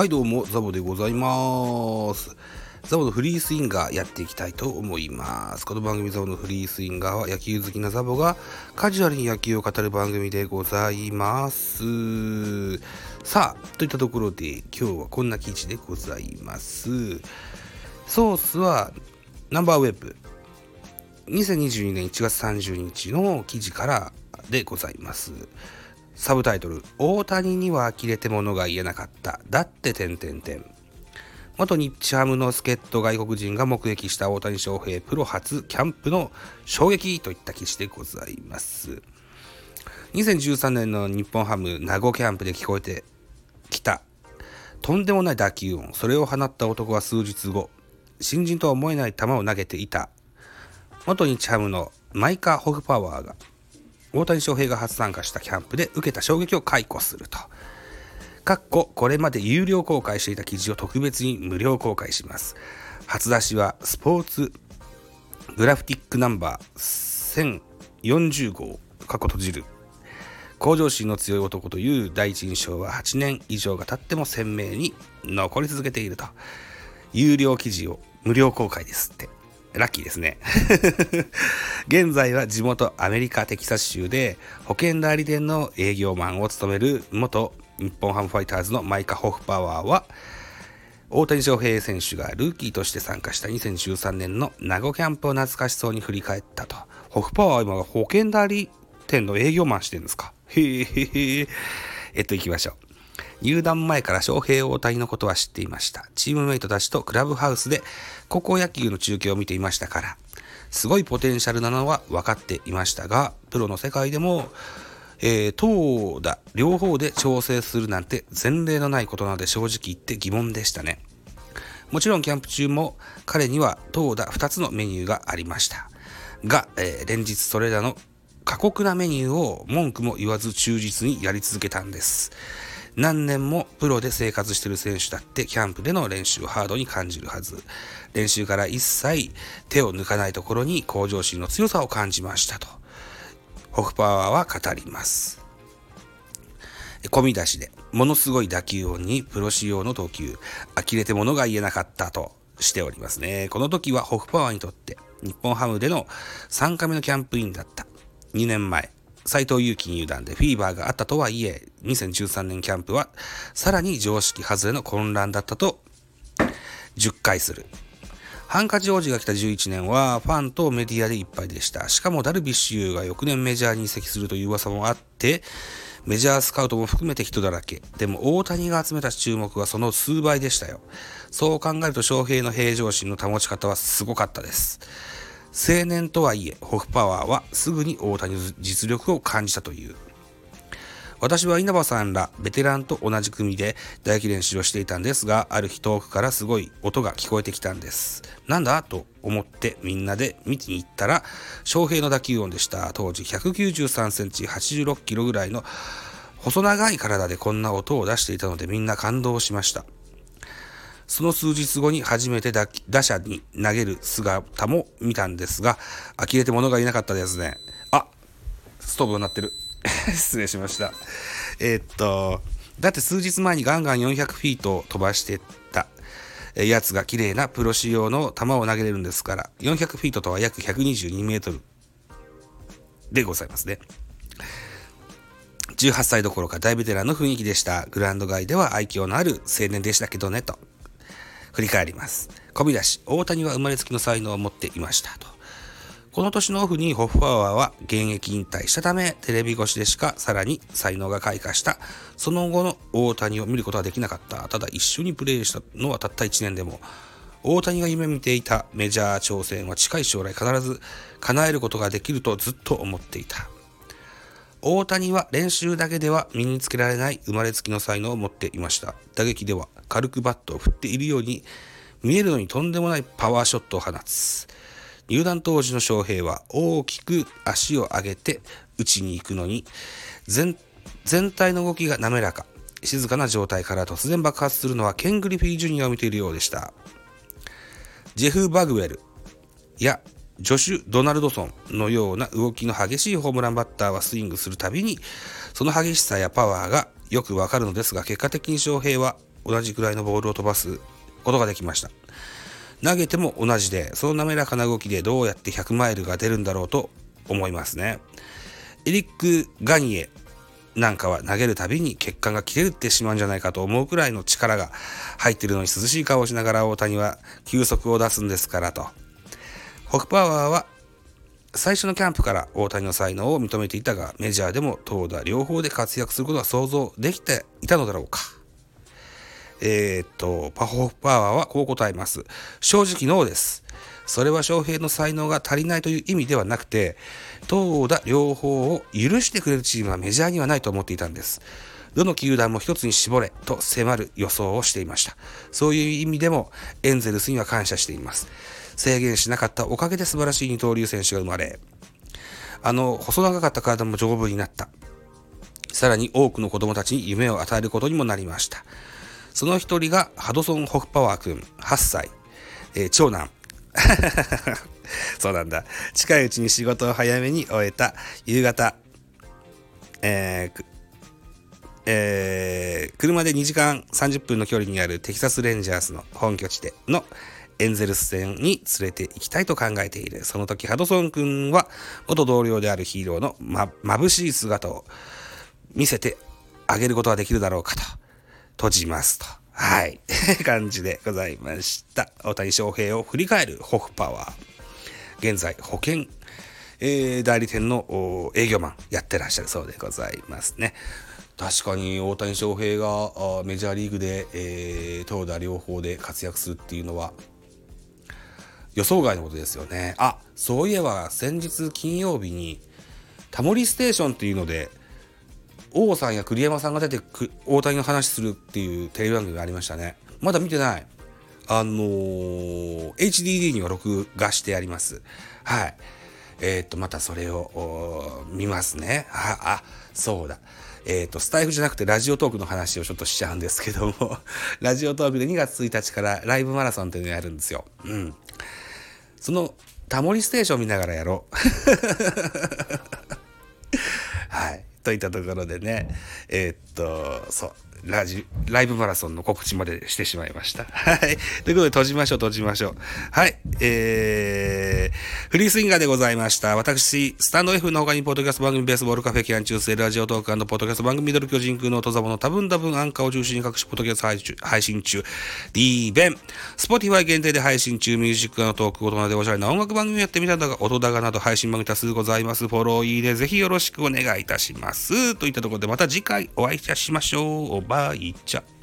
はいどうもザボでございます。ザボのフリースインガーやっていきたいと思います。この番組ザボのフリースインガーは野球好きなザボがカジュアルに野球を語る番組でございます。さあといったところで今日はこんな記事でございます。ソースはナンバーウェブ。2022年1月30日の記事からでございます。サブタイトル、大谷には呆れてものが言えなかった。だって、点々点。元日ハムの助っ人外国人が目撃した大谷翔平プロ初キャンプの衝撃といった記事でございます。2013年の日本ハム名護キャンプで聞こえてきたとんでもない打球音、それを放った男は数日後、新人とは思えない球を投げていた。元日ハムのマイカ・ホフパワーが大谷翔平が初参加したキャンプで受けた衝撃を解雇すると。かっここれまで有料公開していた記事を特別に無料公開します。初出しはスポーツグラフティックナンバー1040号過去閉じる向上心の強い男という第一印象は8年以上が経っても鮮明に残り続けていると有料記事を無料公開ですってラッキーですね。現在は地元アメリカ・テキサス州で保険代理店の営業マンを務める元日本ハムファイターズのマイカ・ホフパワーは大谷翔平選手がルーキーとして参加した2013年の名護キャンプを懐かしそうに振り返ったと。ホフパワーは今保険代理店の営業マンしてるんですか？へえへえ。えっと、行きましょう。入団前から翔平大谷のことは知っていました。チームメイトたちとクラブハウスで高校野球の中継を見ていましたから、すごいポテンシャルなのは分かっていましたが、プロの世界でも、えー、投打両方で調整するなんて前例のないことなので正直言って疑問でしたね。もちろんキャンプ中も彼には投打2つのメニューがありました。が、えー、連日それらの過酷なメニューを文句も言わず忠実にやり続けたんです。何年もプロで生活してる選手だってキャンプでの練習をハードに感じるはず。練習から一切手を抜かないところに向上心の強さを感じましたと。ホフパワーは語ります。込み出しで、ものすごい打球音にプロ仕様の投球、呆れてものが言えなかったとしておりますね。この時はホフパワーにとって日本ハムでの3回目のキャンプインだった。2年前、斎藤佑樹入団でフィーバーがあったとはいえ、2013年キャンプはさらに常識外れの混乱だったと10回する。ハンカチ王子が来た11年はファンとメディアでいっぱいでした。しかもダルビッシュ有が翌年メジャーに移籍するという噂もあって、メジャースカウトも含めて人だらけ。でも大谷が集めた注目はその数倍でしたよ。そう考えると翔平の平常心の保ち方はすごかったです。青年とはいえ、ホフパワーはすぐに大谷の実力を感じたという。私は稲葉さんらベテランと同じ組で打撃練習をしていたんですが、ある日遠くからすごい音が聞こえてきたんです。なんだと思ってみんなで見に行ったら、翔平の打球音でした。当時193センチ86キロぐらいの細長い体でこんな音を出していたのでみんな感動しました。その数日後に初めて打者に投げる姿も見たんですが、呆れて物がいなかったですね。あ、ストーブになってる。失礼しました。えー、っと、だって数日前にガンガン400フィート飛ばしてたやつが綺麗なプロ仕様の球を投げれるんですから、400フィートとは約122メートルでございますね。18歳どころか大ベテランの雰囲気でした。グラウンド外では愛嬌のある青年でしたけどね、と。振り返ります。込み出し、大谷は生まれつきの才能を持っていましたと。この年のオフにホッフパワーは現役引退したため、テレビ越しでしかさらに才能が開花した。その後の大谷を見ることはできなかった。ただ一緒にプレーしたのはたった1年でも、大谷が夢見ていたメジャー挑戦は近い将来必ず叶えることができるとずっと思っていた。大谷は練習だけでは身につけられない生まれつきの才能を持っていました。打撃では軽くバットを振っているように見えるのにとんでもないパワーショットを放つ。入団当時の翔平は大きく足を上げて打ちに行くのに全体の動きが滑らか。静かな状態から突然爆発するのはケン・グリフィー・ジュニアを見ているようでした。ジェフ・バグウェルやジョシュ・ドナルドソンのような動きの激しいホームランバッターはスイングするたびに、その激しさやパワーがよくわかるのですが、結果的に翔平は同じくらいのボールを飛ばすことができました。投げても同じで、その滑らかな動きでどうやって100マイルが出るんだろうと思いますね。エリック・ガニエなんかは投げるたびに血管が切れってしまうんじゃないかと思うくらいの力が入ってるのに涼しい顔をしながら大谷は球速を出すんですからと。ホクパワーは最初のキャンプから大谷の才能を認めていたが、メジャーでも投打両方で活躍することは想像できていたのだろうか。えー、っと、パフォーパワーはこう答えます。正直ノーです。それは翔平の才能が足りないという意味ではなくて、投打両方を許してくれるチームはメジャーにはないと思っていたんです。どの球団も一つに絞れと迫る予想をしていました。そういう意味でもエンゼルスには感謝しています。制限しなかったおかげで素晴らしい二刀流選手が生まれ、あの細長かった体も丈夫になった。さらに多くの子供たちに夢を与えることにもなりました。その一人がハドソン・ホフパワー君、8歳、えー、長男。そうなんだ。近いうちに仕事を早めに終えた夕方、えーえー、車で2時間30分の距離にあるテキサス・レンジャースの本拠地でのエンゼルス戦に連れて行きたいと考えている。その時、ハドソン君は元同僚であるヒーローのま、眩しい姿を見せてあげることができるだろうかと。閉じますと。はい。感じでございました。大谷翔平を振り返るホフパワー。現在、保険、えー、代理店の営業マンやってらっしゃるそうでございますね。確かに大谷翔平がメジャーリーグで、えー、投打両方で活躍するっていうのは予想外のことですよね。あ、そういえば先日金曜日にタモリステーションっていうので王さんや栗山さんが出て大谷の話するっていうテレビ番組がありましたね。まだ見てない。あのー、HDD には録画してあります。はい。えっ、と、またそれを見ますね。あ、あ、そうだ。えっ、ー、と、スタイフじゃなくてラジオトークの話をちょっとしちゃうんですけども、ラジオトークで2月1日からライブマラソンっていうのをやるんですよ。うん。そのタモリステーション見ながらやろう。い。といたところでね、えー、っと、そう。ラジ、ライブマラソンの告知までしてしまいました。はい。ということで、閉じましょう、閉じましょう。はい。えー、フリースインガーでございました。私、スタンド F の他に、ポッドキャスト番組、ベースボールカフェ、キャン中世、ラジオトークポッドキャスト番組、ミドル巨人空の戸ザボの多分多分アンカーを中心に各種ポッドキャスト配信中、D 弁、スポティファイ限定で配信中、ミュージックのトーク、大人でおしゃれな音楽番組やってみたんだが、音高など配信番組多数ございます。フォローいいね、ぜひよろしくお願いいたします。といったところで、また次回お会いいたしましょう。バイチャ。